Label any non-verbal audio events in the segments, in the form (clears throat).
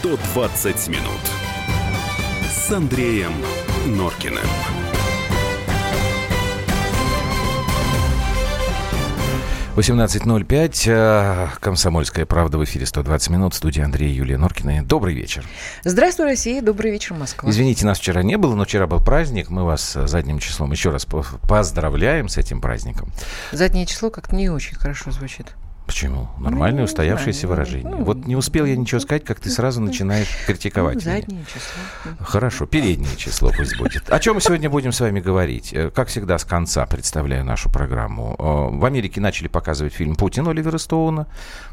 120 минут с Андреем Норкиным. Восемнадцать ноль пять. Э, Комсомольская правда в эфире 120 минут. Студия Андрея Юлия Норкина. Добрый вечер. Здравствуй, Россия. Добрый вечер, Москва. Извините, нас вчера не было, но вчера был праздник. Мы вас задним числом еще раз поздравляем с этим праздником. Заднее число как-то не очень хорошо звучит. Почему? Нормальное, ну, устоявшееся знаю, выражение. Ну, вот не успел я ничего сказать, как ты сразу начинаешь критиковать ну, заднее меня. число. Хорошо, переднее число пусть будет. О чем мы сегодня будем с вами говорить? Э, как всегда, с конца представляю нашу программу. Э, в Америке начали показывать фильм «Путин» Оливера Стоуна.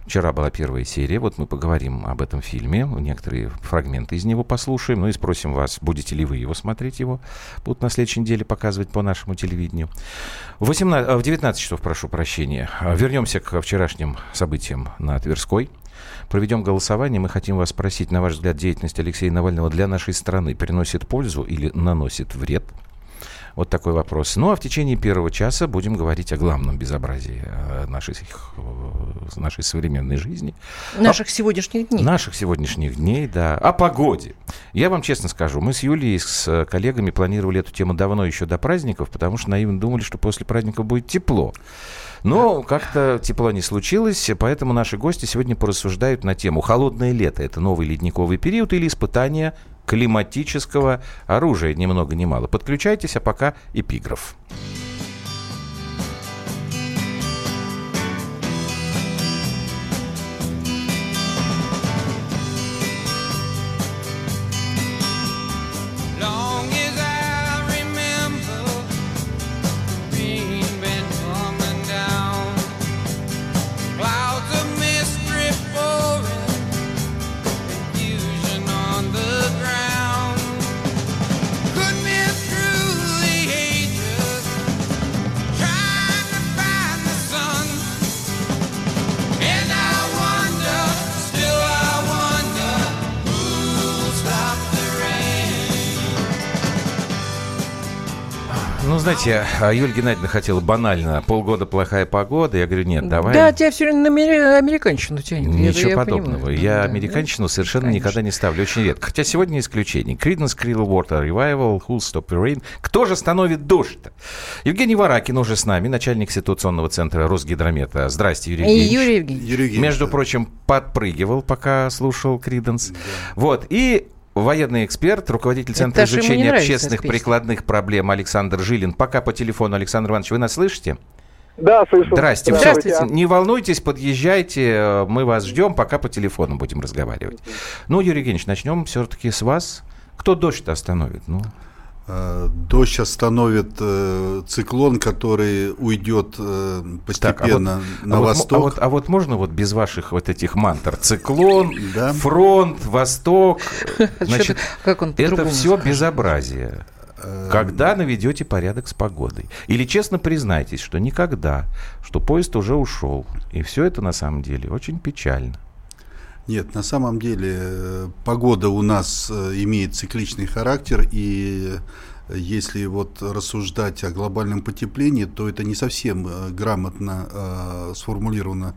Вчера была первая серия. Вот мы поговорим об этом фильме. Некоторые фрагменты из него послушаем. Ну и спросим вас, будете ли вы его смотреть. Его будут на следующей неделе показывать по нашему телевидению. В, 18, в 19 часов, прошу прощения. Вернемся к вчерашним событиям на Тверской. Проведем голосование. Мы хотим вас спросить, на ваш взгляд, деятельность Алексея Навального для нашей страны приносит пользу или наносит вред? Вот такой вопрос. Ну, а в течение первого часа будем говорить о главном безобразии э, нашей, э, нашей современной жизни. Наших о, сегодняшних дней. Наших сегодняшних дней, да. О погоде. Я вам честно скажу, мы с Юлией, с коллегами планировали эту тему давно, еще до праздников, потому что наивно думали, что после праздников будет тепло. Но как-то тепло не случилось, поэтому наши гости сегодня порассуждают на тему «Холодное лето – это новый ледниковый период или испытание климатического оружия, ни много ни мало. Подключайтесь, а пока эпиграф. знаете, а Юлия Геннадьевна хотела банально, полгода плохая погода. Я говорю, нет, давай. Да, тебя все время на американщину тянет. Ничего я подобного. Понимаю. Я американщину совершенно Конечно. никогда не ставлю, очень редко. Хотя сегодня исключение. Creedence Clearwater Revival, Who'll Stop the Rain. Кто же становит дождь-то? Евгений Варакин уже с нами, начальник ситуационного центра Росгидромета. Здрасте, Юрий Евгеньевич. Юрий Евгеньевич. Юрий Евгеньевич Между да. прочим, подпрыгивал, пока слушал Creedence. Да. Вот, и военный эксперт, руководитель Центра Это изучения общественных прикладных проблем Александр Жилин. Пока по телефону, Александр Иванович, вы нас слышите? Да, слышу. Здрасте. Здравствуйте. Все, не волнуйтесь, подъезжайте, мы вас ждем, пока по телефону будем разговаривать. Ну, Юрий Евгеньевич, начнем все-таки с вас. Кто дождь остановит? Ну, Э, дождь остановит э, циклон, который уйдет э, постепенно так, а вот, на а восток. Вот, а, вот, а вот можно вот без ваших вот этих мантр? Циклон, да? фронт, восток. (laughs) Значит, как он это все скажет? безобразие. Э, когда наведете порядок с погодой? Или честно признайтесь, что никогда, что поезд уже ушел. И все это на самом деле очень печально. Нет, на самом деле э, погода у нас э, имеет цикличный характер, и если вот рассуждать о глобальном потеплении, то это не совсем э, грамотно э, сформулировано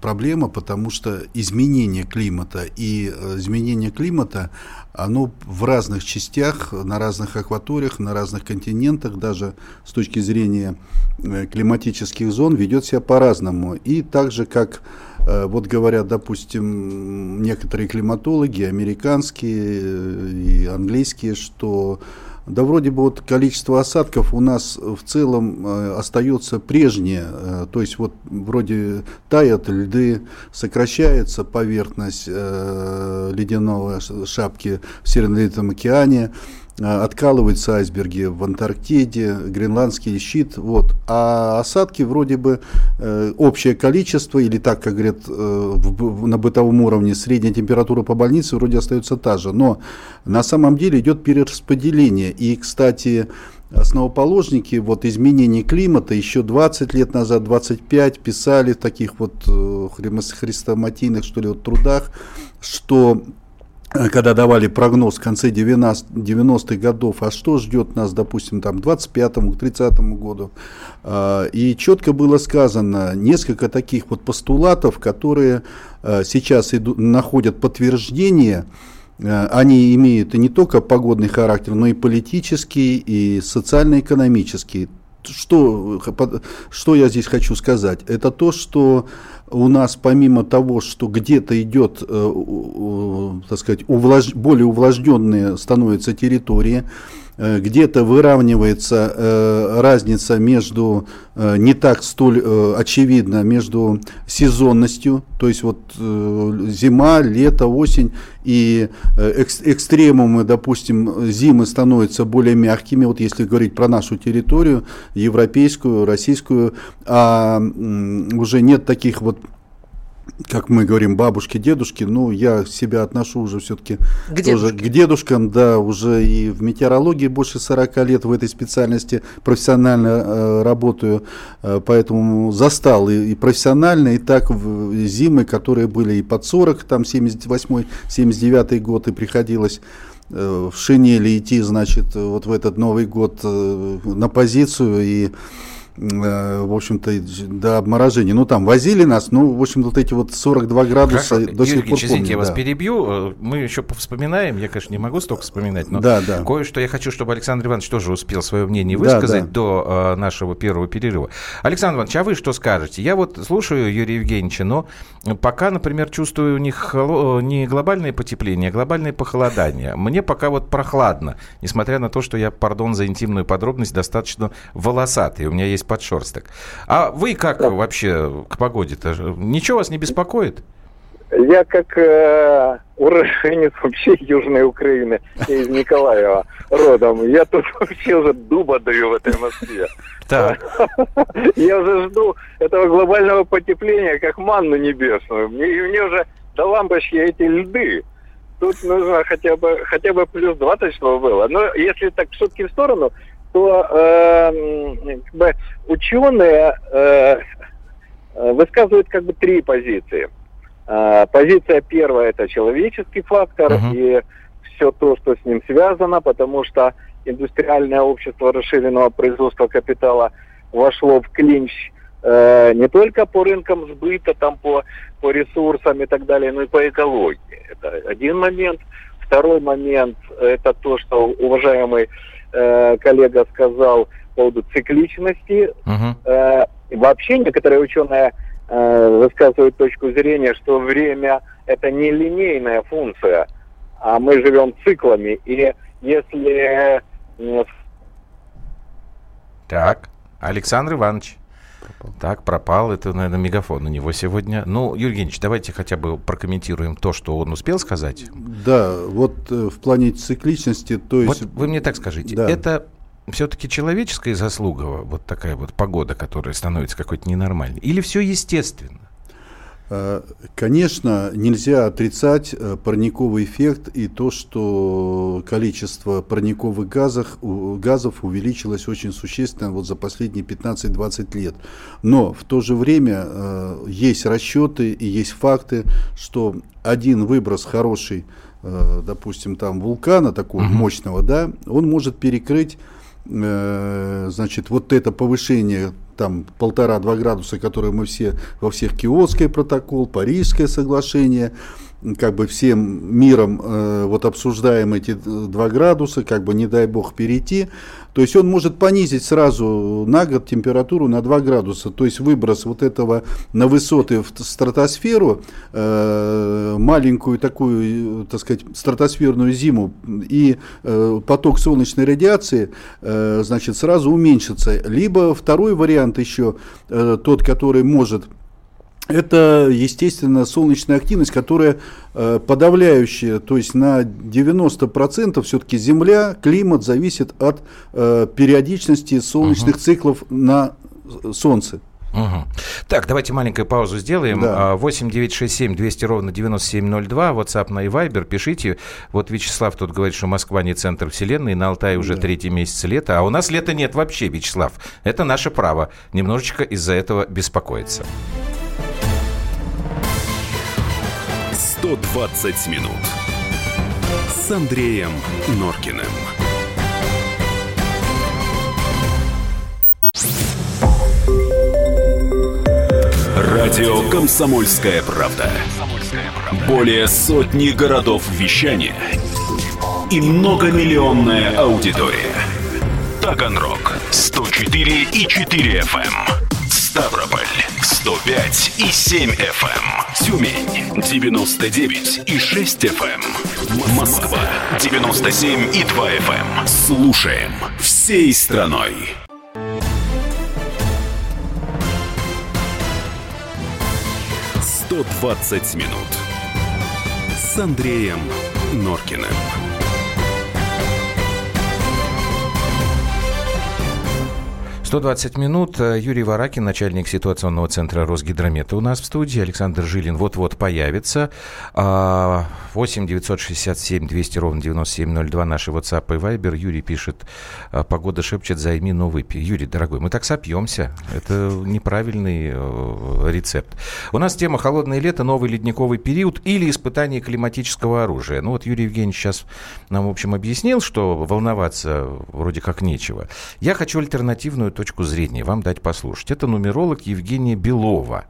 проблема, потому что изменение климата и изменение климата, оно в разных частях, на разных акваториях, на разных континентах, даже с точки зрения климатических зон, ведет себя по-разному. И так же, как Э, вот говорят, допустим, некоторые климатологи, американские э, и английские, что да вроде бы вот количество осадков у нас в целом э, остается прежнее, э, то есть вот вроде тают льды, сокращается поверхность э, ледяного шапки в Северном океане, Э, откалываются айсберги в Антарктиде, Гренландский щит, вот. А осадки вроде бы э, общее количество, или так, как говорят э, на бытовом уровне, средняя температура по больнице вроде остается та же. Но на самом деле идет перераспределение. И, кстати, основоположники вот изменения климата еще 20 лет назад, 25 писали в таких вот э, хрестоматийных, что ли, вот трудах, что Э, когда давали прогноз в конце 90-х годов, а что ждет нас, допустим, там, к 25-му, к 30 году. А, и четко было сказано несколько таких вот постулатов, которые э, сейчас идут, находят подтверждение, э, они имеют и не только погодный характер, но и политический, и социально-экономический. Что, что я здесь хочу сказать? Это то, что у нас помимо того, что где-то идет, э, так сказать, увлаж... более увлажненные становятся территории, где-то выравнивается э, разница между, э, не так столь очевидно, между сезонностью, то есть вот зима, лето, осень, и экстремумы, допустим, зимы становятся более мягкими, вот если говорить про нашу территорию, европейскую, российскую, а уже нет таких вот как мы говорим, бабушки, дедушки, ну, я себя отношу уже все-таки к, тоже к дедушкам, да, уже и в метеорологии больше 40 лет в этой специальности профессионально э, работаю, э, поэтому застал и, и профессионально, и так в зимы, которые были и под 40, там 78-79 год, и приходилось э, в шинели идти, значит, вот в этот Новый год э, на позицию и в общем-то, до обморожения. Ну, там возили нас, ну, в общем, вот эти вот 42 градуса Хорошо. до сих Юрий пор извините, помню, я да. вас перебью. Э, мы еще вспоминаем, я, конечно, не могу столько вспоминать, но да, да. кое-что я хочу, чтобы Александр Иванович тоже успел свое мнение высказать да, да. до э, нашего первого перерыва. Александр Иванович, а вы что скажете? Я вот слушаю Юрия Евгеньевича, но пока, например, чувствую у них не глобальное потепление, а глобальное похолодание. Мне пока вот прохладно, несмотря на то, что я, пардон за интимную подробность, достаточно волосатый. У меня есть подшерсток. А вы как да. вообще к погоде-то? Ничего вас не беспокоит? Я как э, уроженец вообще Южной Украины, из Николаева родом. Я тут (laughs) вообще уже дуба даю в этой Москве. Так. (laughs) Я уже жду этого глобального потепления, как манну небесную. Мне, мне уже до лампочки эти льды. Тут нужно хотя бы, хотя бы плюс 20, чтобы было. Но если так шутки в сторону, то э, как бы ученые э, э, высказывают как бы три позиции. Э, позиция первая это человеческий фактор uh-huh. и все то, что с ним связано, потому что индустриальное общество расширенного производства капитала вошло в клинч э, не только по рынкам сбыта, там по, по ресурсам и так далее, но и по экологии. Это один момент. Второй момент это то, что уважаемый э, коллега сказал по поводу цикличности. Uh-huh. Э, вообще некоторые ученые э, высказывают точку зрения, что время это не линейная функция, а мы живем циклами. И если... Э, так, Александр Иванович пропал. Так, пропал. Это, наверное, мегафон у него сегодня. Ну, Юрий Евгеньевич, давайте хотя бы прокомментируем то, что он успел сказать. Да, вот э, в плане цикличности, то есть... Вот вы мне так скажите, да. это все-таки человеческая заслуга, вот такая вот погода, которая становится какой-то ненормальной? Или все естественно? Э, конечно, нельзя отрицать э, парниковый эффект и то, что количество парниковых газов, газов увеличилось очень существенно вот за последние 15-20 лет. Но в то же время э, есть расчеты и есть факты, что один выброс хороший, допустим, там вулкана такого угу. мощного, да, он может перекрыть значит, вот это повышение там полтора-два градуса, которые мы все во всех Киотский протокол, Парижское соглашение, как бы всем миром э, вот обсуждаем эти два градуса, как бы не дай бог перейти, то есть он может понизить сразу на год температуру на 2 градуса, то есть выброс вот этого на высоты в стратосферу, э, маленькую такую, так сказать, стратосферную зиму и э, поток солнечной радиации, э, значит, сразу уменьшится. Либо второй вариант еще, э, тот, который может это, естественно, солнечная активность, которая э, подавляющая, то есть на 90% все-таки Земля, климат зависит от э, периодичности солнечных угу. циклов на Солнце. Угу. Так, давайте маленькую паузу сделаем. Да. 8 9 6 7 200 ровно 9702. WhatsApp на и Viber. Пишите. Вот Вячеслав тут говорит, что Москва не центр вселенной. На Алтае уже да. третий месяц лета. А у нас лета нет вообще, Вячеслав. Это наше право. Немножечко из-за этого беспокоиться. 120 минут с Андреем Норкиным. Радио «Комсомольская правда». Более сотни городов вещания и многомиллионная аудитория. Таганрог 104 и 4 FM. Ставрополь 105 и 7 FM. Тюмень 99 и 6 FM. Москва 97 и 2 FM. Слушаем всей страной. «120 минут» с Андреем Норкиным. 120 минут. Юрий Варакин, начальник ситуационного центра Росгидромета у нас в студии. Александр Жилин вот-вот появится. 8 967 200 ровно 9702 наши WhatsApp и Viber. Юрий пишет, «А, погода шепчет, займи, но выпей. Юрий, дорогой, мы так сопьемся. Это неправильный э, рецепт. У нас тема «Холодное лето, новый ледниковый период или испытание климатического оружия». Ну вот Юрий Евгеньевич сейчас нам, в общем, объяснил, что волноваться вроде как нечего. Я хочу альтернативную точку зрения вам дать послушать. Это нумеролог Евгения Белова.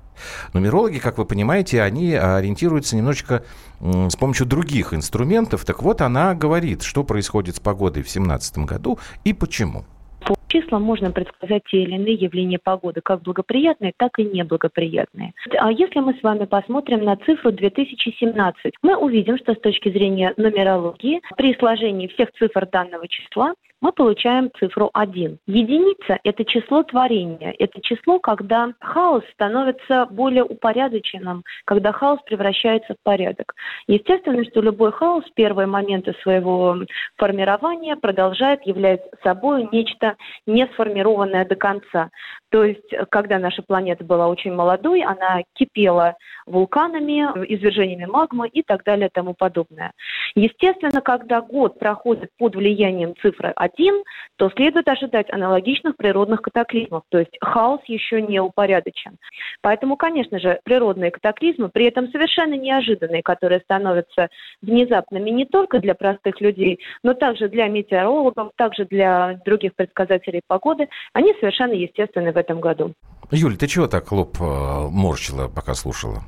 Нумерологи, как вы понимаете, они ориентируются немножечко с помощью других инструментов. Так вот, она говорит, что происходит с погодой в 2017 году и почему. По числам можно предсказать те или иные явления погоды, как благоприятные, так и неблагоприятные. А если мы с вами посмотрим на цифру 2017, мы увидим, что с точки зрения нумерологии, при сложении всех цифр данного числа мы получаем цифру 1. Единица – это число творения. Это число, когда хаос становится более упорядоченным, когда хаос превращается в порядок. Естественно, что любой хаос в первые моменты своего формирования продолжает являть собой нечто не сформированное до конца. То есть, когда наша планета была очень молодой, она кипела вулканами, извержениями магмы и так далее и тому подобное. Естественно, когда год проходит под влиянием цифры 1, то следует ожидать аналогичных природных катаклизмов, то есть хаос еще не упорядочен. Поэтому, конечно же, природные катаклизмы, при этом совершенно неожиданные, которые становятся внезапными не только для простых людей, но также для метеорологов, также для других предсказателей погоды, они совершенно естественны в этом году. Юль, ты чего так лоб э, морщила, пока слушала?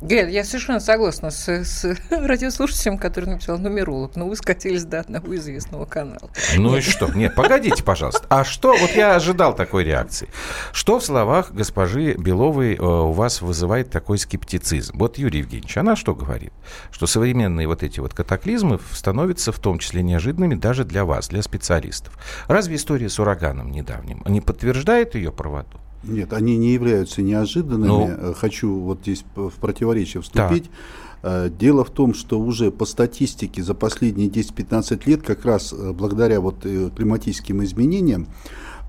Нет, я совершенно согласна с, с (laughs) радиослушателем, который написал нумеролог. Но вы скатились до одного известного канала. Ну Нет. и что? Нет, погодите, пожалуйста. А что? Вот я ожидал такой реакции. Что в словах госпожи Беловой э, у вас вызывает такой скептицизм? Вот Юрий Евгеньевич, она что говорит? Что современные вот эти вот катаклизмы становятся в том числе неожиданными даже для вас, для специалистов. Разве история с ураганом недавним не подтверждает ее правоту? Нет, они не являются неожиданными. Ну, э, Хочу вот здесь в противоречие вступить. Да. Э, дело в том, что уже по статистике за последние 10-15 лет, как раз э, благодаря вот климатическим изменениям,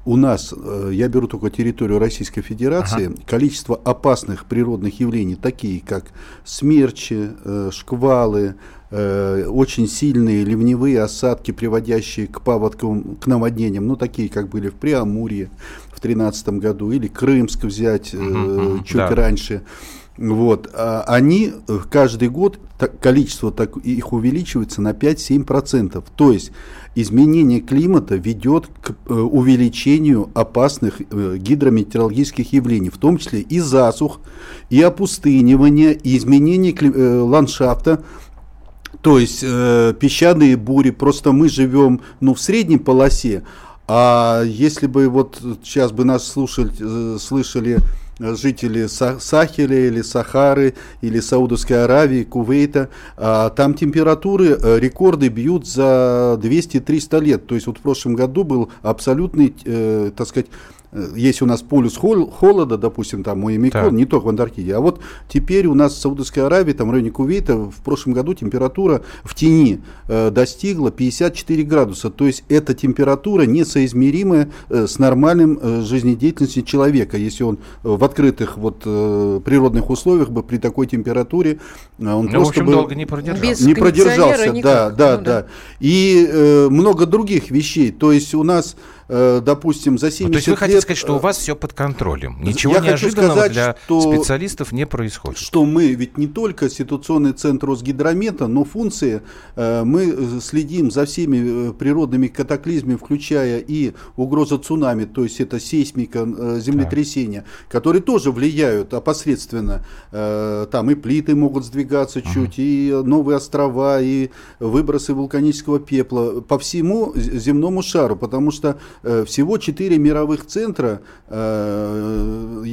у нас, я беру только территорию Российской Федерации, ага. количество опасных природных явлений, такие как смерчи, шквалы, очень сильные ливневые осадки, приводящие к паводкам, к наводнениям, ну такие, как были в Преамурье, 2013 году, или Крымск взять uh-huh, чуть да. раньше. Вот, а они э, каждый год так, количество так, их увеличивается на 5-7%. То есть изменение климата ведет к э, увеличению опасных э, гидрометеорологических явлений, в том числе и засух, и опустынивание, и изменение кли, э, ландшафта. То есть э, песчаные бури. Просто мы живем ну, в средней полосе, а если бы вот сейчас бы нас слушали, э, слышали жители Сахеля или Сахары или Саудовской Аравии, Кувейта, а там температуры, э, рекорды бьют за 200-300 лет. То есть вот в прошлом году был абсолютный, э, так сказать, есть у нас полюс холода, допустим, там Моемикон, да. не только в Антарктиде, а вот теперь у нас в Саудовской Аравии, там в районе Кувейта, в прошлом году температура в тени э, достигла 54 градуса, то есть эта температура несоизмеримая э, с нормальным э, жизнедеятельностью человека, если он в открытых вот э, природных условиях бы при такой температуре э, он ну, просто в общем, бы долго не продержался. Без не продержался, никак. да, да, ну, да, да. И э, много других вещей, то есть у нас э, допустим, за 70 ну, То есть вы хотите лет, сказать, что у вас все под контролем? Ничего я неожиданного сказать, для что, специалистов не происходит? Что мы ведь не только ситуационный центр Росгидромета, но функции, э, мы следим за всеми природными катаклизмами, включая и угрозу цунами, то есть это сейсмика, землетрясения, да. которые тоже влияют опосредственно. Там и плиты могут сдвигаться чуть, и новые острова, и выбросы вулканического пепла по всему земному шару, потому что э, всего четыре мировых центра э,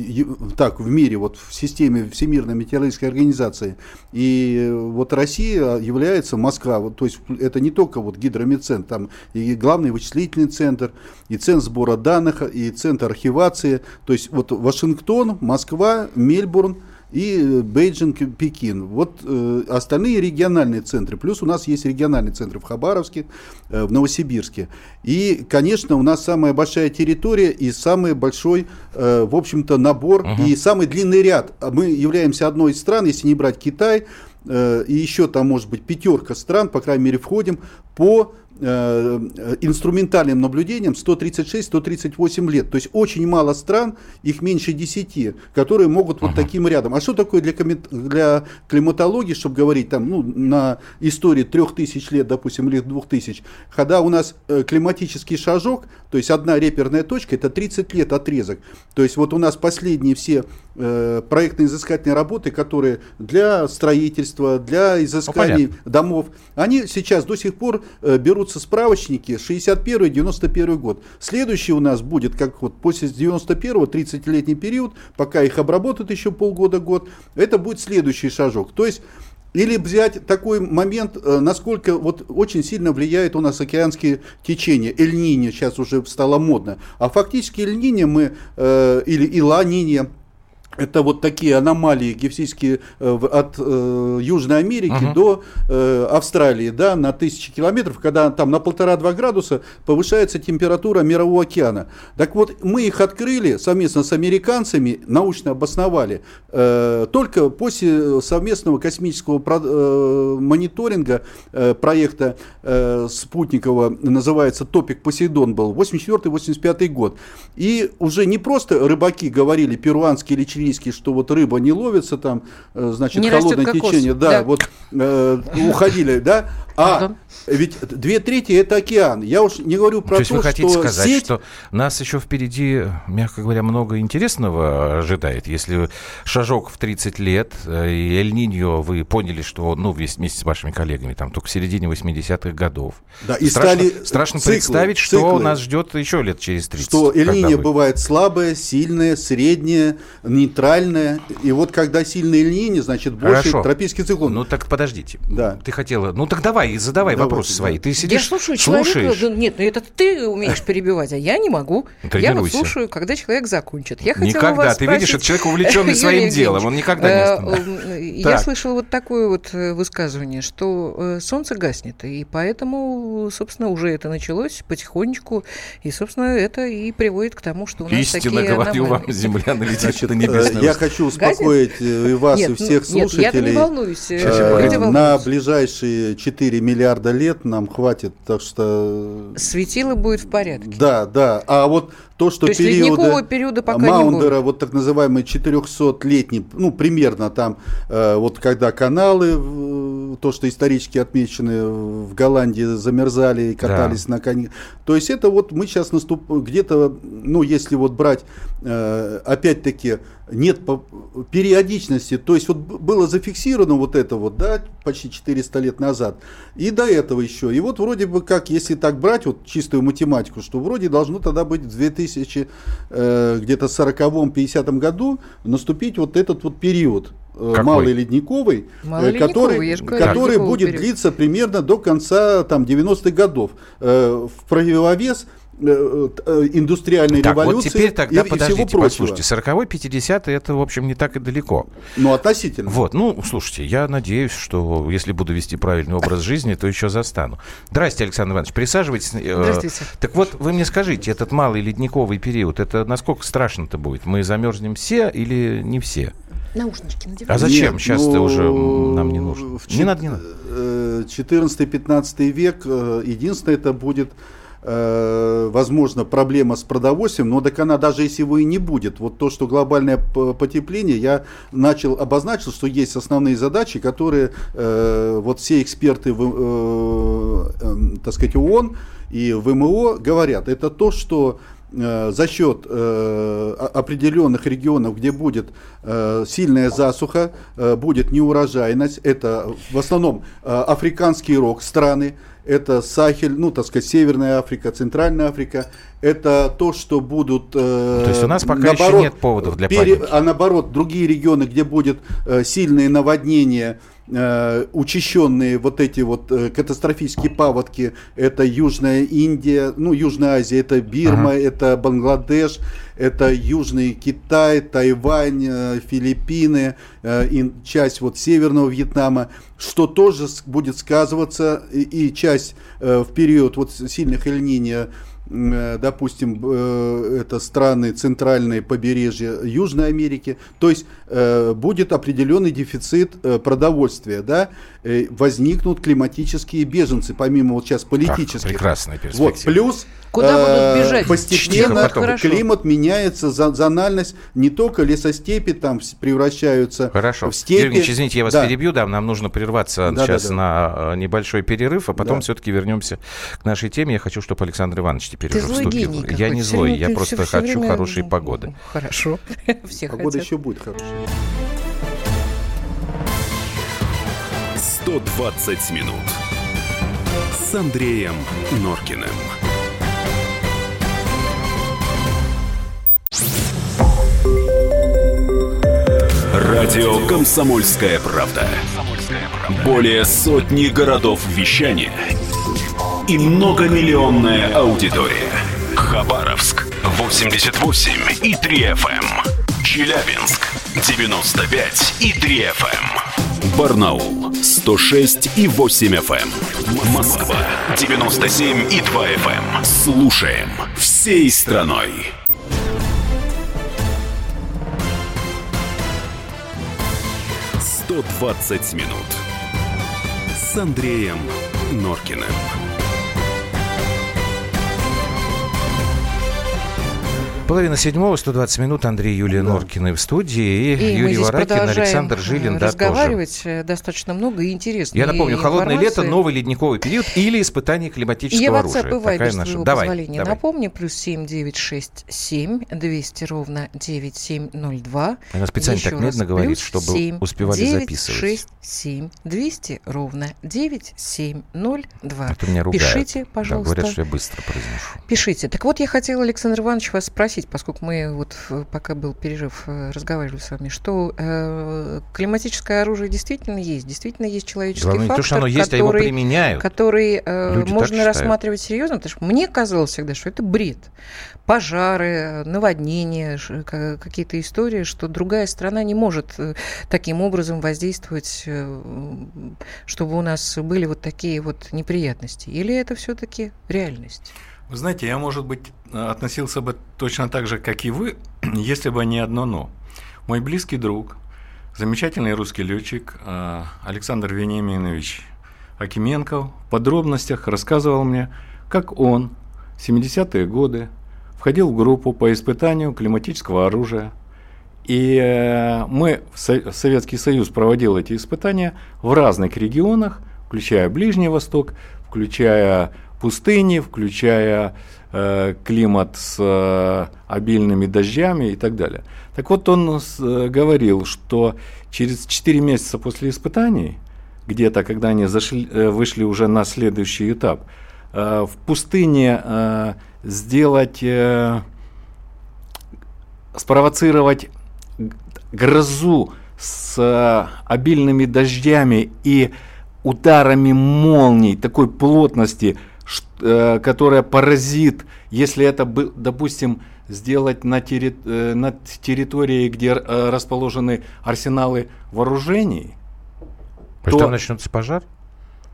так в мире, вот в системе Всемирной метеорологической организации, и вот Россия является Москва, вот, то есть это не только вот гидромедцентр, там и главный вычислительный центр, и центр сбора данных, и центр архивации, то есть вот Вашингтон, Москва, Мельбурн, и Бейджинг, Пекин. Вот э, остальные региональные центры. Плюс у нас есть региональные центры в Хабаровске, э, в Новосибирске. И, конечно, у нас самая большая территория и самый большой, э, в общем-то, набор uh-huh. и самый длинный ряд. Мы являемся одной из стран, если не брать Китай, э, и еще там, может быть, пятерка стран, по крайней мере, входим по Э, инструментальным наблюдением 136-138 лет. То есть очень мало стран, их меньше 10, которые могут вот таким рядом. А что такое для, для климатологии, чтобы говорить там, ну, на истории 3000 лет, допустим, или 2000, когда у нас э, климатический шажок, то есть одна реперная точка, это 30 лет отрезок. То есть вот у нас последние все э, проектно-изыскательные работы, которые для строительства, для изысканий ну, домов, они сейчас до сих пор э, берут берутся справочники 61-91 год. Следующий у нас будет, как вот после 91-го, 30-летний период, пока их обработают еще полгода-год, это будет следующий шажок. То есть или взять такой момент, э, насколько вот очень сильно влияет у нас океанские течения. Эль-Ниньо сейчас уже стало модно. А фактически Эль-Ниньо мы, э, или Ила-Ниньо, это вот такие аномалии гефсийские э, от э, Южной Америки uh-huh. до э, Австралии, да, на тысячи километров, когда там на полтора-два градуса повышается температура мирового океана. Так вот, мы их открыли совместно с американцами, научно обосновали, э, только после совместного космического про, э, мониторинга э, проекта э, спутникового, называется «Топик Посейдон» был, 84-85 год. И уже не просто рыбаки говорили, перуанские или чилийские, английский, что вот рыба не ловится там, э, значит, не холодное течение, да, да, вот э, уходили, да, а ведь две трети это океан. Я уж не говорю про то, то есть вы хотите что сказать, сеть... что нас еще впереди, мягко говоря, много интересного ожидает. Если шажок в 30 лет э, и Эль-Ниньо, вы поняли, что, ну, вместе с вашими коллегами, там, только в середине 80-х годов. Да, и страшно, стали страшно циклы, представить, что циклы. нас ждет еще лет через 30. Что Эль-Ниньо вы... бывает слабое, сильное, среднее, нейтральное. И вот когда сильный Эль-Ниньо, значит, больше Хорошо. тропический циклон. Ну, так подождите. Да. Ты хотела... Ну, так давай, задавай давай вопросы свои. Ты сидишь, я слушаю слушаешь. человека. Нет, ну это ты умеешь перебивать, а я не могу. Я вот слушаю, когда человек закончит. Я никогда. Вас ты видишь, это человек увлеченный своим делом. Он никогда не э, Я слышала вот такое вот э, высказывание, что э, солнце гаснет, и поэтому, собственно, уже это началось потихонечку, и, собственно, это и приводит к тому, что у нас Истинно такие говорю вам, земля налетит на (laughs) небесное. Я хочу успокоить и вас, и всех слушателей. Нет, я не волнуюсь. На ближайшие 4 миллиарда лет нам хватит, так что... Светило будет в порядке. Да, да. А вот то, что то периода пока Маундера, вот так называемый 400-летний, ну, примерно там, э, вот когда каналы, то, что исторически отмечены в Голландии, замерзали и катались да. на коне. То есть это вот мы сейчас наступ... где-то, ну, если вот брать, э, опять-таки, нет периодичности, то есть вот было зафиксировано вот это вот, да, почти 400 лет назад, и до этого еще. И вот вроде бы как, если так брать вот чистую математику, что вроде должно тогда быть в 2000 э, где-то 40-50 году наступить вот этот вот период. Э, Какой? малый ледниковый, малый э, который, ледниковый, который будет период. длиться примерно до конца там 90-х годов. Э, в противовес индустриальной так, революции вот теперь тогда и, подождите, и всего прочего. послушайте, 40-й, 50-й это, в общем, не так и далеко. Ну, относительно. Вот, ну, слушайте, я надеюсь, что если буду вести правильный образ жизни, то еще застану. Здрасте, Александр Иванович, присаживайтесь. Э, Здравствуйте. Так вот, вы мне скажите, этот малый ледниковый период, это насколько страшно-то будет? Мы замерзнем все или не все? Наушнички надевай. А зачем? Сейчас-то ну, уже нам не нужно. Не надо, не надо. 14-15 век, единственное, это будет э, возможно, проблема с продовольствием, но так она даже если его и не будет. Вот то, что глобальное потепление, я начал, обозначил, что есть основные задачи, которые э, вот все эксперты, в, э, так сказать, ООН и ВМО говорят. Это то, что за счет э, определенных регионов, где будет э, сильная засуха, будет неурожайность, это в основном африканский рог страны, это Сахель, ну, так сказать, Северная Африка, Центральная Африка, это то, что будут... Э, то есть у нас пока наоборот, еще нет поводов для пере, паники. А наоборот, другие регионы, где будет э, сильные наводнения, э, учащенные вот эти вот э, катастрофические паводки, это Южная Индия, ну, Южная Азия, это Бирма, ага. это Бангладеш, это Южный Китай, Тайвань, э, Филиппины, э, и часть вот Северного Вьетнама, что тоже будет сказываться, и, и часть э, в период вот сильных эльниния Э, допустим, э, это страны центральные побережья Южной Америки, то есть э, будет определенный дефицит продовольствия, да, возникнут климатические беженцы, помимо вот сейчас политических. Так, прекрасная перспектива. Вот, плюс Куда будут бежать? Постепенно климат меняется, зональность, не только лесостепи там превращаются Хорошо. в степи. Ильич, извините, я вас да. перебью, да, нам нужно прерваться да, сейчас да, да. на небольшой перерыв, а потом да. все-таки вернемся к нашей теме. Я хочу, чтобы Александр Иванович теперь Ты уже вступил. Гений я не злой, я просто все, хочу время... хорошей погоды. Хорошо. (laughs) Все Погода хотят. еще будет хорошая. 120 минут с Андреем Норкиным. Радио «Комсомольская правда». Более сотни городов вещания – и многомиллионная аудитория. Хабаровск 88 и 3 FM. Эм. Челябинск 95 и 3 FM. Эм. Барнаул 106 и 8 FM. Эм. Москва 97 и 2 FM. Слушаем всей страной. «120 минут» с Андреем Норкиным. Половина седьмого, 120 минут. Андрей Юлия да. Норкина в студии. И, и Юрий Варакин, Александр Жилин. разговаривать да, тоже. достаточно много и интересно. Я напомню, холодное лето, новый ледниковый период или испытание климатического Я оружия. Я WhatsApp Такая наша. Давай, позволения давай. напомню. Плюс семь девять шесть семь двести ровно девять семь ноль два. Она специально Еще так медленно говорит, чтобы 7, успевали 9, записывать. шесть семь двести ровно девять семь ноль два. Это меня ругают. Пишите, пожалуйста. Да, говорят, что я быстро произношу. Пишите. Так вот, я хотела, Александр Иванович, вас спросить спросить, поскольку мы вот пока был перерыв, э, разговаривали с вами, что э, климатическое оружие действительно есть, действительно есть человеческий Главное, фактор, то, что оно есть, который, а его применяют. который э, можно рассматривать серьезно, потому что мне казалось всегда, что это бред. Пожары, наводнения, какие-то истории, что другая страна не может э, таким образом воздействовать, э, чтобы у нас были вот такие вот неприятности. Или это все-таки реальность? Вы знаете, я, может быть, относился бы точно так же, как и вы, (clears throat) если бы не одно «но». Мой близкий друг, замечательный русский летчик э, Александр Вениаминович Акименков в подробностях рассказывал мне, как он в 70-е годы входил в группу по испытанию климатического оружия. И э, мы, Советский Союз проводил эти испытания в разных регионах, включая Ближний Восток, включая пустыни, включая э, климат с э, обильными дождями и так далее. Так вот, он э, говорил, что через 4 месяца после испытаний, где-то, когда они зашли, э, вышли уже на следующий этап, э, в пустыне э, сделать, э, спровоцировать грозу с э, обильными дождями и ударами молний такой плотности, Э, которая поразит, если это, допустим, сделать на, терри, э, на территории, где э, расположены арсеналы вооружений, а то там начнется пожар?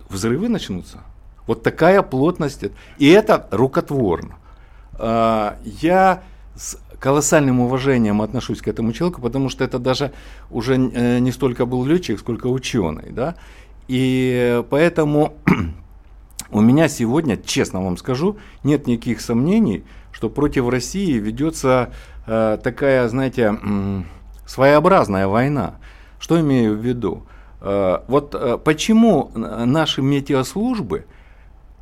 Взрывы начнутся. Вот такая плотность. И это рукотворно. А, я с колоссальным уважением отношусь к этому человеку, потому что это даже уже не столько был летчик, сколько ученый. Да? И поэтому у меня сегодня, честно вам скажу, нет никаких сомнений, что против России ведется э, такая, знаете, э, своеобразная война. Что имею в виду? Э, вот э, почему наши метеослужбы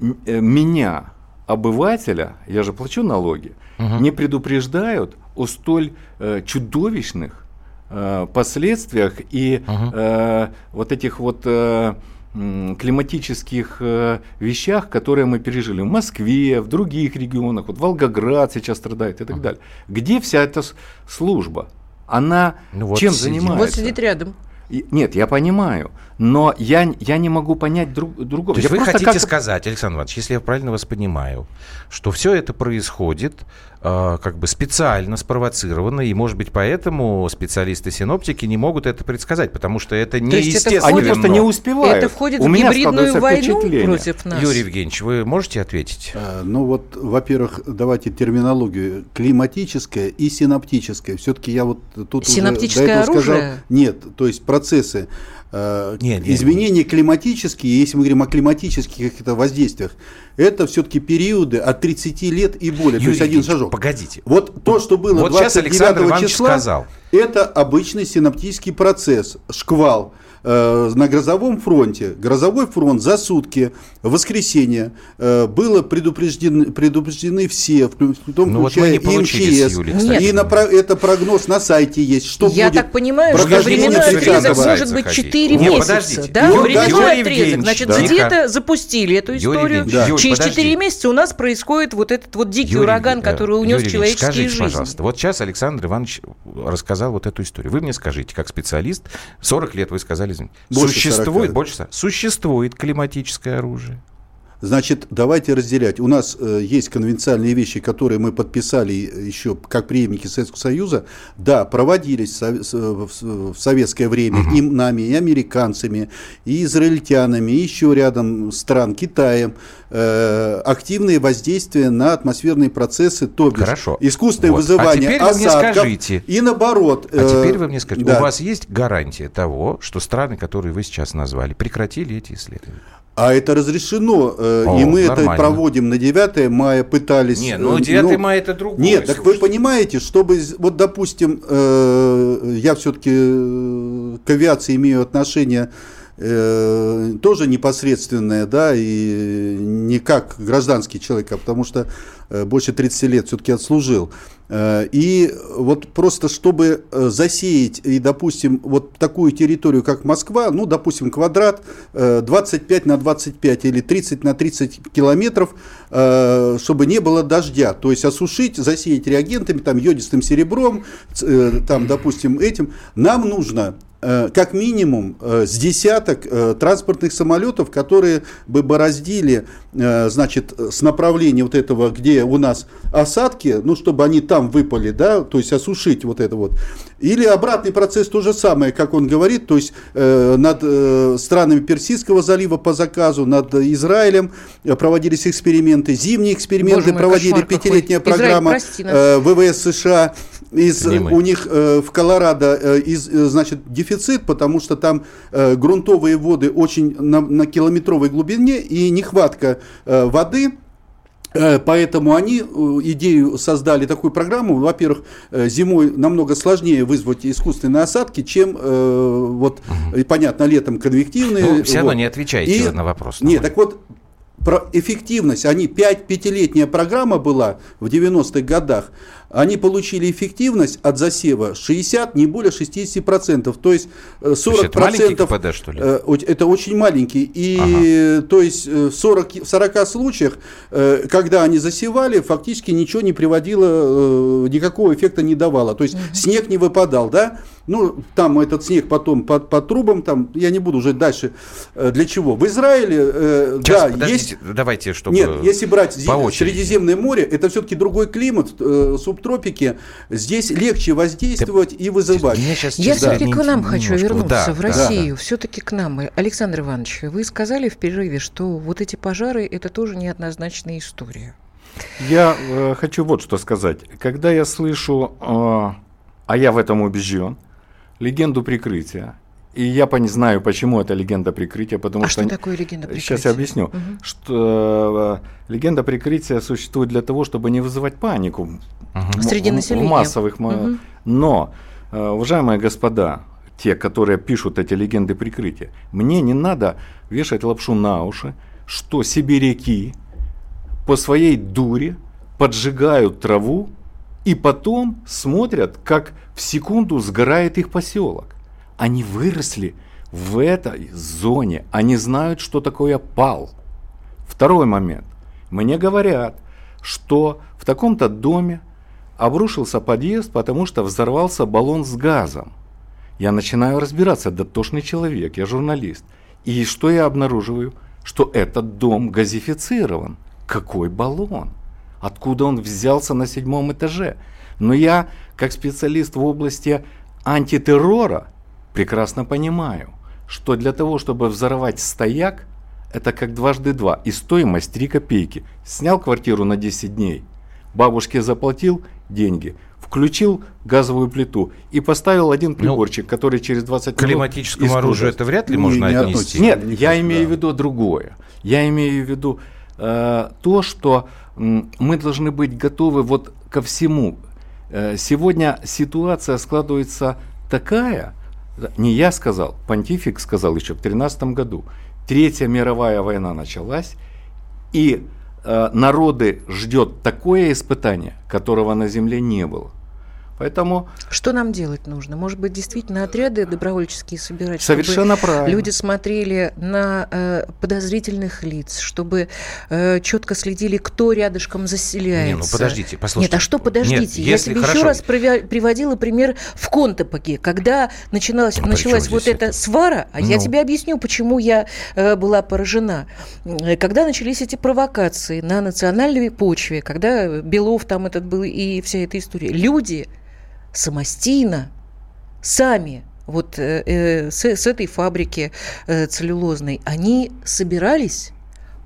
э, меня, обывателя, я же плачу налоги, угу. не предупреждают о столь э, чудовищных э, последствиях и угу. э, вот этих вот э, климатических э, вещах, которые мы пережили в Москве, в других регионах, вот Волгоград сейчас страдает и так далее. Где вся эта служба? Она ну вот чем сидит. занимается? Вот сидит рядом. Нет, я понимаю, но я, я не могу понять друг, другого. То есть я вы хотите сказать, Александр Иванович, если я правильно вас понимаю, что все это происходит как бы специально спровоцировано, и, может быть, поэтому специалисты-синоптики не могут это предсказать, потому что это неестественно. Они просто не успевают. Это входит У в гибридную войну против нас. Юрий Евгеньевич, вы можете ответить? А, ну вот, во-первых, давайте терминологию. Климатическая и синоптическая. Все-таки я вот тут Синоптическое уже до этого оружие? сказал... Нет, то есть процессы э, нет, изменения нет. климатические, если мы говорим о климатических каких-то воздействиях, это все-таки периоды от 30 лет и более, Юрий то есть один шажок. Погодите. Вот то, что было вот 29 числа, сказал. это обычный синаптический процесс, шквал на грозовом фронте, грозовой фронт за сутки, в воскресенье, э, было предупреждены, предупреждены все, в том ну, включая вот и МЧС. Юли, и на, это прогноз на сайте есть. Что Я будет так понимаю, что временной отрезок может быть 4 Нет, месяца. Да? Юрий, временной Юрий отрезок. Значит, да. где-то запустили эту историю. Да. Через подожди. 4 месяца у нас происходит вот этот вот дикий Юрий, ураган, э, который унес Юрий, человеческие скажите, жизни. пожалуйста, вот сейчас Александр Иванович рассказал вот эту историю. Вы мне скажите, как специалист, 40 лет вы сказали, больше существует, 40. больше 40, существует климатическое оружие. Значит, давайте разделять. У нас э, есть конвенциальные вещи, которые мы подписали еще как преемники Советского Союза. Да, проводились в, в советское время угу. и нами, и американцами, и израильтянами, и еще рядом стран, Китаем, э, активные воздействия на атмосферные процессы, то бишь Хорошо. искусственное вот. А вызывание а осадков и наоборот. А э, теперь вы мне скажите, да. у вас есть гарантия того, что страны, которые вы сейчас назвали, прекратили эти исследования? А это разрешено, э, О, и мы нормально. это проводим на 9 мая, пытались... Нет, ну 9 ну, мая это другое. Нет, так вы понимаете, чтобы, вот допустим, э, я все-таки э, к авиации имею отношение э, тоже непосредственное, да, и не как гражданский человек, а потому что э, больше 30 лет все-таки отслужил. Э, и вот просто чтобы э, засеять и, допустим, вот такую территорию, как Москва, ну, допустим, квадрат 25 на 25 или 30 на 30 километров, чтобы не было дождя. То есть осушить, засеять реагентами, там, йодистым серебром, там, допустим, этим. Нам нужно Э, как минимум э, с десяток э, транспортных самолетов, которые бы бороздили, значит, с направления вот этого, где у нас осадки, ну, чтобы они там выпали, да, то есть осушить вот это вот. Или обратный процесс то же самое, как он говорит, то есть над странами Персидского залива по заказу, над Израилем проводились эксперименты, зимние эксперименты мой, проводили, пятилетняя программа Израиль, ВВС США, из, у них в Колорадо, из, значит, дефицит потому что там э, грунтовые воды очень на, на километровой глубине и нехватка э, воды. Э, поэтому они э, идею создали такую программу. Во-первых, э, зимой намного сложнее вызвать искусственные осадки, чем вот угу. понятно летом конвективные. Ну, все вот. равно не отвечаете и, на вопрос. Нет, так вот про эффективность. Они 5 пятилетняя программа была в 90-х годах они получили эффективность от засева 60, не более 60%. То есть 40%... То есть это маленький КПД, что ли? Э, это очень маленький. И ага. то есть в 40, 40 случаях, э, когда они засевали, фактически ничего не приводило, э, никакого эффекта не давало. То есть угу. снег не выпадал, да? Ну, там этот снег потом по, по трубам, там, я не буду уже дальше. Для чего? В Израиле, Сейчас, да, есть... давайте, чтобы Нет, если брать Средиземное море, это все-таки другой климат, суб субтропике, здесь легче воздействовать Ты... и вызывать. Я, сейчас, Я все-таки к нам хочу вернуться, да, в Россию, да. все-таки к нам. Александр Иванович, вы сказали в перерыве, что вот эти пожары – это тоже неоднозначная история. Я э, хочу вот что сказать. Когда я слышу, э, а я в этом убежден, легенду прикрытия и я не знаю, почему это легенда прикрытия, потому а что... что такое легенда прикрытия? Сейчас я объясню. Угу. Что э, легенда прикрытия существует для того, чтобы не вызывать панику угу. среди населения. В массовых... Угу. Но, э, уважаемые господа, те, которые пишут эти легенды прикрытия, мне не надо вешать лапшу на уши, что сибиряки по своей дуре поджигают траву и потом смотрят, как в секунду сгорает их поселок. Они выросли в этой зоне, они знают, что такое пал. Второй момент. Мне говорят, что в таком-то доме обрушился подъезд, потому что взорвался баллон с газом. Я начинаю разбираться, дотошный человек, я журналист. И что я обнаруживаю? Что этот дом газифицирован. Какой баллон? Откуда он взялся на седьмом этаже? Но я, как специалист в области антитеррора, прекрасно понимаю, что для того, чтобы взорвать стояк, это как дважды два, и стоимость 3 копейки. Снял квартиру на 10 дней, бабушке заплатил деньги, включил газовую плиту и поставил один ну, приборчик, ну, который через 20 минут... Климатическому оружию это вряд ли можно не отнести. Нет, не я имею в виду другое. Я имею в виду э, то, что э, мы должны быть готовы вот ко всему. Э, сегодня ситуация складывается такая, не я сказал, понтифик сказал еще в 13 году, Третья мировая война началась, и э, народы ждет такое испытание, которого на Земле не было. Поэтому... Что нам делать нужно? Может быть, действительно отряды добровольческие собирать? Совершенно правильно. Люди смотрели на э, подозрительных лиц, чтобы э, четко следили, кто рядышком заселяется. Не, ну подождите, послушайте. Нет, а что подождите? Нет, Я тебе хорошо... еще раз приводила пример в Контепаке, когда начиналась, ну, началась вот эта это? свара, а ну. я тебе объясню, почему я э, была поражена. Когда начались эти провокации на национальной почве, когда Белов там этот был и вся эта история, люди самостийно, сами вот э, э, с, с этой фабрики э, целлюлозной, они собирались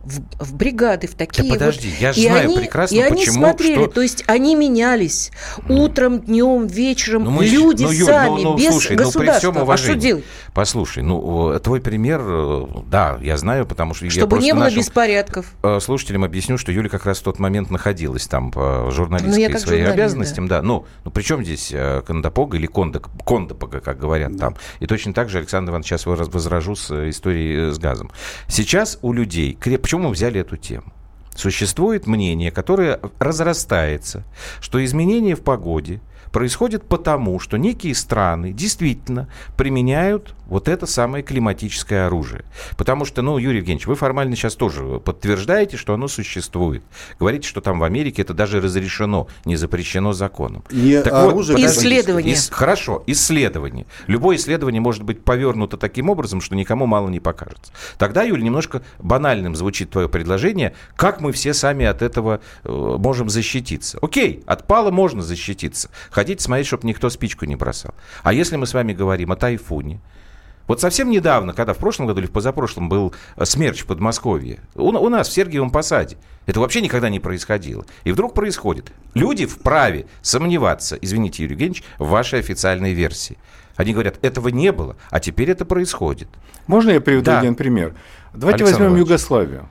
в, в бригады, в такие да подожди, вот. я же знаю они, прекрасно, и они почему, смотрели, что... то есть они менялись утром, днем, вечером, ну, мы, люди ну, Юль, сами, ну, ну, без слушай, государства. Ну, при всем уважении, а что делать? Послушай, ну, твой пример, э, да, я знаю, потому что Чтобы я не было нашим беспорядков. Э, слушателям объясню, что Юля как раз в тот момент находилась там по журналистской ну, своей обязанностям, да. да. Ну, ну, при чем здесь э, Кондопога или Кондок, Кондопога, как говорят да. там. И точно так же, Александр Иванович, сейчас возражу с историей с газом. Сейчас у людей, почему мы взяли эту тему? Существует мнение, которое разрастается, что изменения в погоде происходят потому, что некие страны действительно применяют вот это самое климатическое оружие. Потому что, ну, Юрий Евгеньевич, вы формально сейчас тоже подтверждаете, что оно существует. Говорите, что там в Америке это даже разрешено, не запрещено законом. Не так оружие, вот, исследование. Ис, хорошо, исследование. Любое исследование может быть повернуто таким образом, что никому мало не покажется. Тогда, Юля, немножко банальным звучит твое предложение, как мы все сами от этого э, можем защититься. Окей, от пала можно защититься. Ходить смотреть, чтобы никто спичку не бросал. А если мы с вами говорим о тайфуне, вот совсем недавно, когда в прошлом году или в позапрошлом был э, смерч в Подмосковье, у, у нас в Сергиевом Посаде, это вообще никогда не происходило. И вдруг происходит. Люди вправе сомневаться, извините, Юрий Евгеньевич, в вашей официальной версии. Они говорят, этого не было, а теперь это происходит. Можно я приведу да. один пример? Давайте Александр возьмем Иванович. Югославию.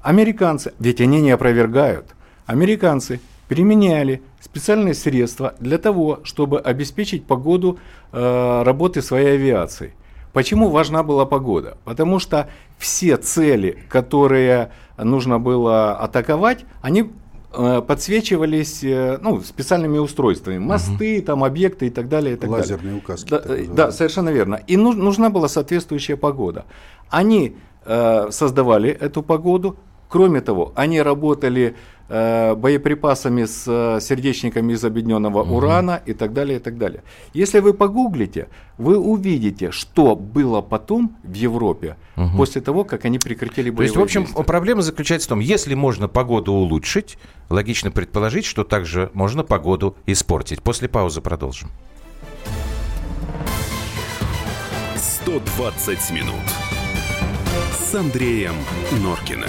Американцы, ведь они не опровергают, американцы применяли специальные средства для того, чтобы обеспечить погоду э, работы своей авиации. Почему важна была погода? Потому что все цели, которые нужно было атаковать, они э, подсвечивались э, ну, специальными устройствами. Мосты, угу. там, объекты и так далее. И так Лазерные далее. указки. Да, да, совершенно верно. И нуж, нужна была соответствующая погода. Они э, создавали эту погоду. Кроме того, они работали Э, боеприпасами с э, сердечниками из объединенного угу. урана и так далее, и так далее. Если вы погуглите, вы увидите, что было потом в Европе угу. после того, как они прекратили боевые То есть, в общем, действия. проблема заключается в том, если можно погоду улучшить, логично предположить, что также можно погоду испортить. После паузы продолжим. 120 минут с Андреем Норкиным.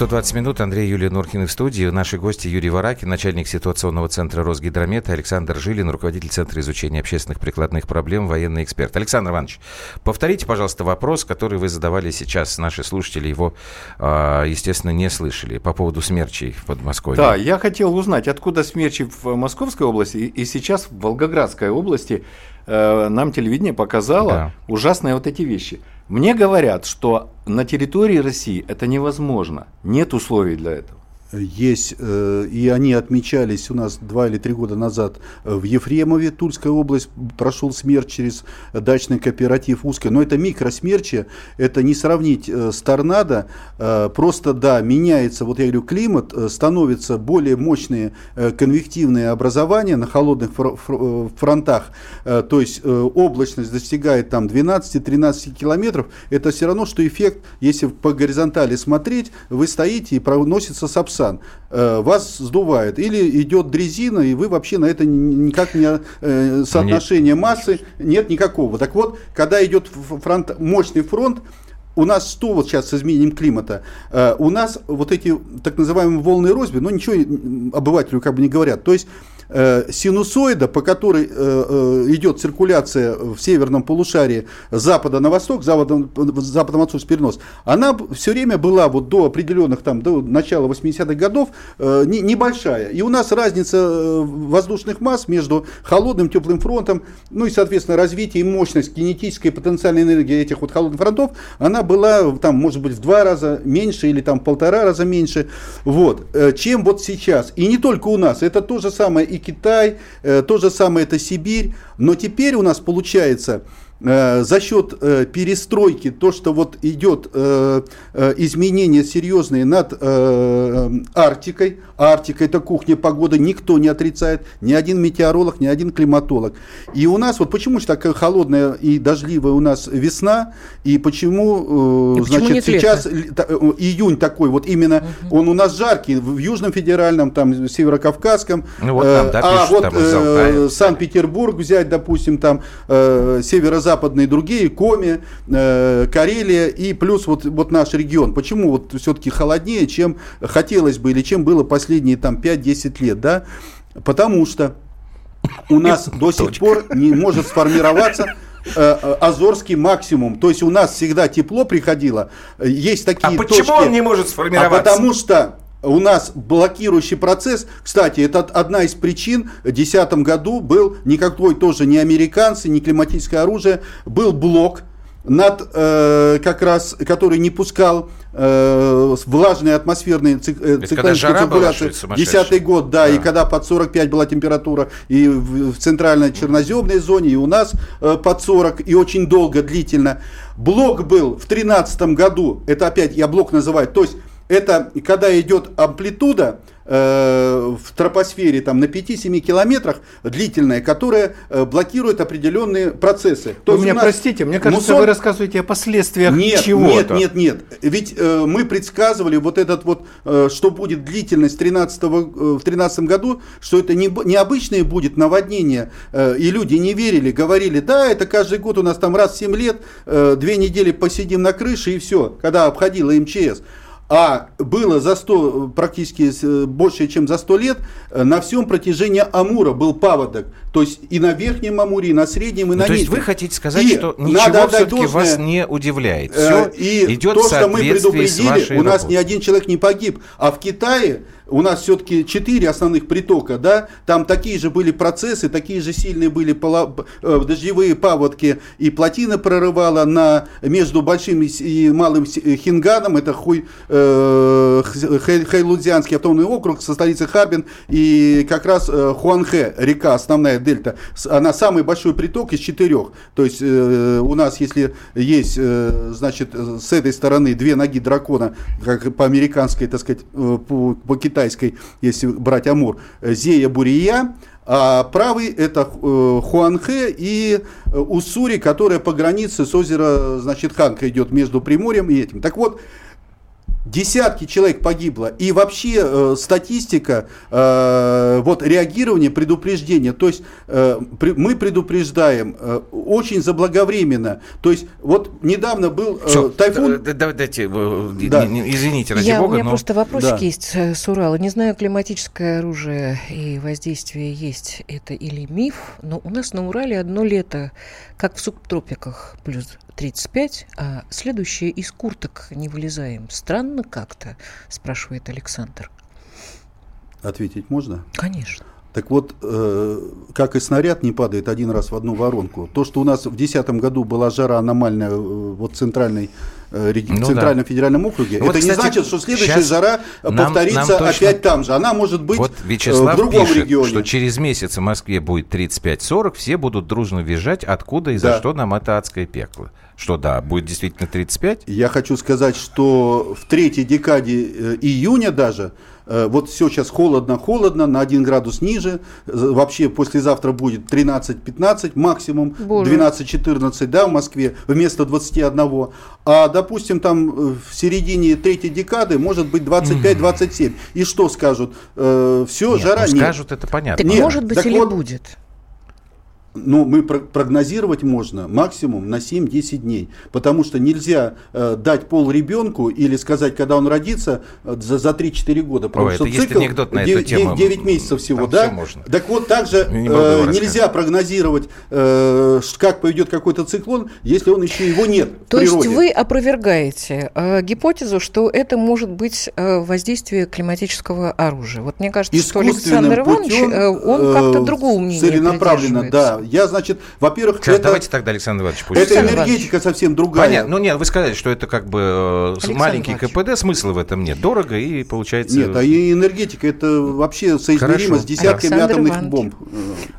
120 минут. Андрей Юлия Нуркин в студии. Наши гости Юрий Варакин, начальник ситуационного центра Росгидромета, Александр Жилин, руководитель Центра изучения общественных прикладных проблем, военный эксперт. Александр Иванович, повторите, пожалуйста, вопрос, который вы задавали сейчас. Наши слушатели его, а, естественно, не слышали по поводу смерчей в Подмосковье. Да, я хотел узнать, откуда смерчи в Московской области и сейчас в Волгоградской области э, нам телевидение показало да. ужасные вот эти вещи – мне говорят, что на территории России это невозможно. Нет условий для этого есть, э, и они отмечались у нас два или три года назад в Ефремове, Тульская область, прошел смерч через дачный кооператив узкий, но это микросмерчи, это не сравнить э, с торнадо, э, просто, да, меняется, вот я говорю, климат, становятся более мощные конвективные образования на холодных фронтах, то есть облачность достигает там 12-13 километров, это все равно, что эффект, если по горизонтали смотреть, вы стоите и проносится сапсан Сан, э, вас сдувает. Или идет дрезина, и вы вообще на это никак не э, соотношение массы нет никакого. Так вот, когда идет фронт, мощный фронт, у нас что вот сейчас с изменением климата? Э, у нас вот эти так называемые волны розби, ну ничего обывателю как бы не говорят. То есть синусоида, по которой э, э, идет циркуляция в северном полушарии запада на восток, западом, западом отсюда перенос, она все время была вот до определенных, там, до начала 80-х годов не, небольшая. И у нас разница воздушных масс между холодным теплым фронтом, ну и, соответственно, развитие и мощность кинетической потенциальной энергии этих вот холодных фронтов, она была, там, может быть, в два раза меньше или там в полтора раза меньше, вот, чем вот сейчас. И не только у нас, это то же самое и Китай, э, то же самое это Сибирь. Но теперь у нас получается за счет э, перестройки, то, что вот идет э, изменения серьезные над Арктикой, Арктика это кухня погоды, никто не отрицает, ни один метеоролог, ни один климатолог. И у нас, вот почему же такая холодная и дождливая у нас весна, и почему, и значит, почему сейчас лета? июнь такой, вот именно угу. он у нас жаркий, в Южном федеральном, там, Северокавказском, ну, вот там, да, а вот э, Санкт-Петербург взять, допустим, там, э, северо западные другие, Коми, э, Карелия и плюс вот, вот наш регион. Почему вот все-таки холоднее, чем хотелось бы или чем было последние там 5-10 лет, да? Потому что у нас (laughs) до сих пор не может сформироваться э, э, Азорский максимум. То есть у нас всегда тепло приходило. Есть такие а почему он не может сформироваться? А потому что у нас блокирующий процесс, кстати, это одна из причин, в 2010 году был никакой тоже не американцы, не климатическое оружие, был блок, над, э, как раз, который не пускал э, влажные атмосферные цик, э, циклонические циркуляции. Десятый год, да, да, и когда под 45 была температура и в, в центральной черноземной зоне, и у нас э, под 40, и очень долго, длительно. Блок был в 2013 году, это опять я блок называю, то есть это когда идет амплитуда э, в тропосфере там, на 5-7 километрах длительная, которая э, блокирует определенные процессы. То вы меня нас... простите, мне кажется, мусон... вы рассказываете о последствиях нет, чего-то. Нет, нет, нет. Ведь э, мы предсказывали вот этот вот, э, что будет длительность 13 э, в 2013 году, что это не, необычное будет наводнение, э, и люди не верили, говорили, да, это каждый год у нас там раз в 7 лет, э, две недели посидим на крыше и все, когда обходила МЧС а было за 100, практически э, больше, чем за 100 лет, э, на всем протяжении Амура был паводок. То есть и на Верхнем Амуре, и на Среднем, и на ну, То есть вы хотите сказать, и что ничего все-таки вас не удивляет? Все э, и идет то, что мы предупредили, у нас работой. ни один человек не погиб. А в Китае у нас все-таки четыре основных притока, да, там такие же были процессы, такие же сильные были э, дождевые паводки, и плотина прорывала на, между большим и малым Хинганом, это хуй, э, э, Хэйлудзианский автономный округ со столицей Харбин и как раз э, Хуанхэ, река, основная дельта, она самый большой приток из четырех. То есть э, у нас, если есть, э, значит, с этой стороны две ноги дракона, как по американской, так сказать, э, по, по китайской, если брать Амур, Зея Бурия, а правый это э, Хуанхэ и э, Уссури, которая по границе с озера, значит, Ханка идет между Приморьем и этим. Так вот, Десятки человек погибло. И вообще э, статистика, э, вот реагирование, предупреждение. То есть э, при, мы предупреждаем э, очень заблаговременно. То есть вот недавно был э, Все, тайфун. Давайте, да. извините, ради Я, бога. У меня но... просто вопросик да. есть э, с Урала. Не знаю, климатическое оружие и воздействие есть это или миф, но у нас на Урале одно лето, как в субтропиках, плюс 35, а следующее из курток не вылезаем. Странно как-то, спрашивает Александр. Ответить можно? Конечно. Так вот, э, как и снаряд не падает один раз в одну воронку. То, что у нас в 2010 году была жара аномальная э, вот центральной э, ну, центральном да. федеральном округе, вот, это кстати, не значит, что следующая жара нам, повторится нам точно... опять там же. Она может быть вот Вячеслав в другом пишет, регионе. что через месяц в Москве будет 35-40, все будут дружно визжать, откуда и да. за что нам это адское пекло. Что да, будет действительно 35? Я хочу сказать, что в третьей декаде э, июня даже, э, вот все сейчас холодно-холодно, на 1 градус ниже, вообще послезавтра будет 13-15 максимум, 12-14, да, в Москве, вместо 21. А, допустим, там э, в середине третьей декады может быть 25-27. И что скажут? Все, нет, жара ну, нет. скажут, это понятно. Так нет, может быть так или вот, будет? Ну, мы прогнозировать можно максимум на 7-10 дней, потому что нельзя э, дать пол ребенку или сказать, когда он родится, э, за, за 3-4 года. Потому Ой, что это цикл анекдот на 9, эту тему. 9 месяцев всего, Там да? Можно. Так вот, также не э, нельзя прогнозировать, э, как поведет какой-то циклон, если он еще его нет То в природе. есть вы опровергаете э, гипотезу, что это может быть э, воздействие климатического оружия. Вот мне кажется, что Александр Иванович, э, он как-то другого мнения Целенаправленно, да я, значит, во-первых, Сейчас, это... Давайте тогда, Александр Иванович, пусть. Это энергетика Иванович. совсем другая. Понятно. Ну нет, вы сказали, что это как бы э, Александр маленький Иванович. КПД, смысла в этом нет. Дорого и получается... Нет, а и энергетика это вообще соизмеримо Хорошо. с десятками Александр атомных Иванович. бомб.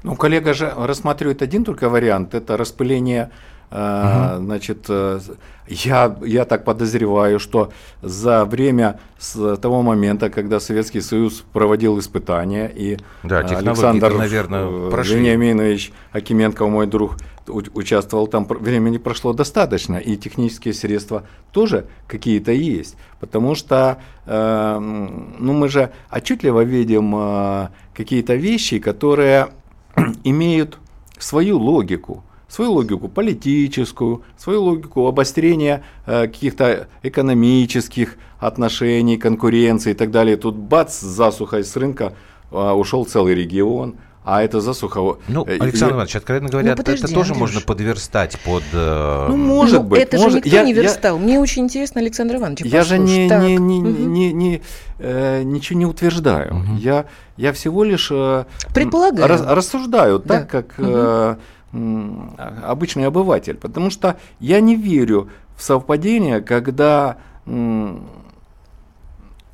Ну, коллега же рассматривает один только вариант, это распыление Угу. Значит, э, я, я так подозреваю, что за время с того момента, когда Советский Союз проводил испытания, и да, Александр наверное, э, прошли. Вениаминович Акименко, мой друг, участвовал там, времени прошло достаточно, и технические средства тоже какие-то есть. Потому что э, ну, мы же отчетливо видим э, какие-то вещи, которые (clears throat) имеют свою логику свою логику политическую, свою логику обострения э, каких-то экономических отношений, конкуренции и так далее. Тут бац, засуха с рынка э, ушел целый регион. А это засуха. Ну, э, Александр Иванович, откровенно говоря, ну, подожди, это тоже Андрюш. можно подверстать под. Э... Ну, может ну, быть. Это может. же никто я, не верстал. Я... Мне очень интересно, Александр Иванович. Я же не, не, не, угу. не, не, э, ничего не утверждаю. Угу. Я, я всего лишь э, Предполагаю. Рас, рассуждаю да. так, как. Угу. Э, обычный обыватель. Потому что я не верю в совпадение, когда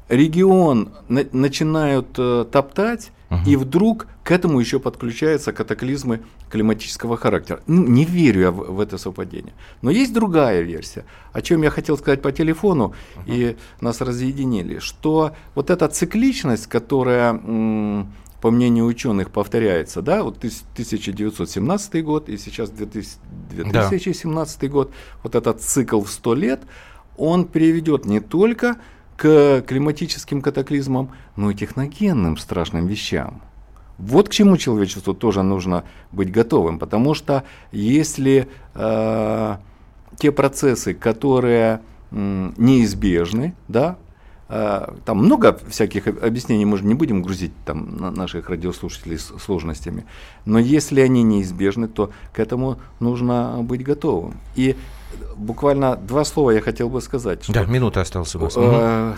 регион на, начинают э, топтать, угу. и вдруг к этому еще подключаются катаклизмы климатического характера. Ну, не верю я в, в это совпадение. Но есть другая версия, о чем я хотел сказать по телефону, угу. и нас разъединили, что вот эта цикличность, которая по мнению ученых, повторяется, да, вот 1917 год и сейчас 2017 да. год, вот этот цикл в 100 лет, он приведет не только к климатическим катаклизмам, но и техногенным страшным вещам. Вот к чему человечеству тоже нужно быть готовым, потому что если э, те процессы, которые э, неизбежны, да, там много всяких объяснений, мы же не будем грузить там наших радиослушателей сложностями. Но если они неизбежны, то к этому нужно быть готовым. И буквально два слова я хотел бы сказать. Что, да, минута осталась у вас. Э,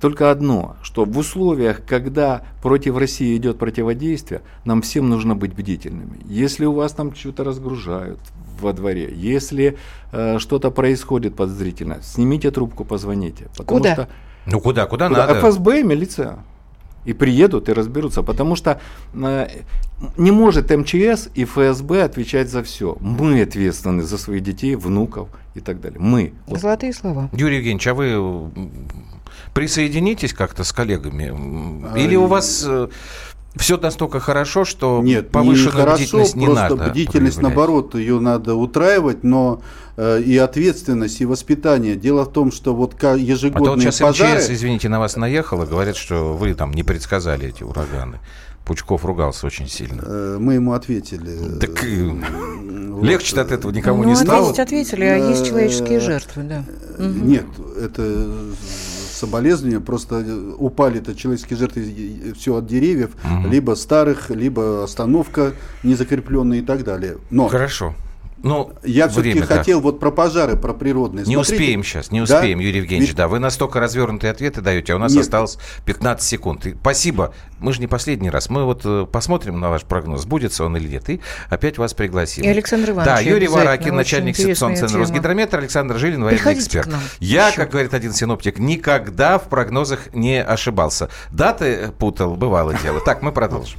только одно, что в условиях, когда против России идет противодействие, нам всем нужно быть бдительными. Если у вас там что-то разгружают во дворе, если э, что-то происходит подозрительно, снимите трубку, позвоните. Потому куда? Что, ну куда, куда, куда надо? ФСБ и милиция. И приедут и разберутся, потому что э, не может МЧС и ФСБ отвечать за все. Мы ответственны за своих детей, внуков и так далее. Мы. Золотые слова. Юрий Евгеньевич, а вы присоединитесь как-то с коллегами? Или у вас э, все настолько хорошо, что Нет, повышенную не хорошо, бдительность не просто надо бдительность, проявлять. наоборот, ее надо утраивать, но э, и ответственность, и воспитание. Дело в том, что вот ежегодные а то вот сейчас пожары... МЧС, извините, на вас наехало, говорят, что вы там не предсказали эти ураганы. Пучков ругался очень сильно. Э, мы ему ответили. Так (laughs) вот. легче от этого никому ну, не стало. Ответить ответили, а есть человеческие жертвы, да. Нет, это соболезнования, просто упали-то человеческие жертвы все от деревьев, угу. либо старых, либо остановка незакрепленная и так далее. Но Хорошо. Ну, я все-таки хотел вот про пожары, про природные. Не Смотрите. успеем сейчас, не успеем, да? Юрий Евгеньевич, Ведь... да. Вы настолько развернутые ответы даете, а у нас Нет. осталось 15 секунд. И спасибо. Мы же не последний раз. Мы вот э, посмотрим на ваш прогноз, сбудется он или нет, и опять вас пригласим. И Александр Иванович. Да, Юрий Варакин, начальник секционного центра Росгидрометра, Александр Жилин, военный эксперт. Я, Еще. как говорит один синоптик, никогда в прогнозах не ошибался. Даты путал, бывало дело. Так, мы продолжим.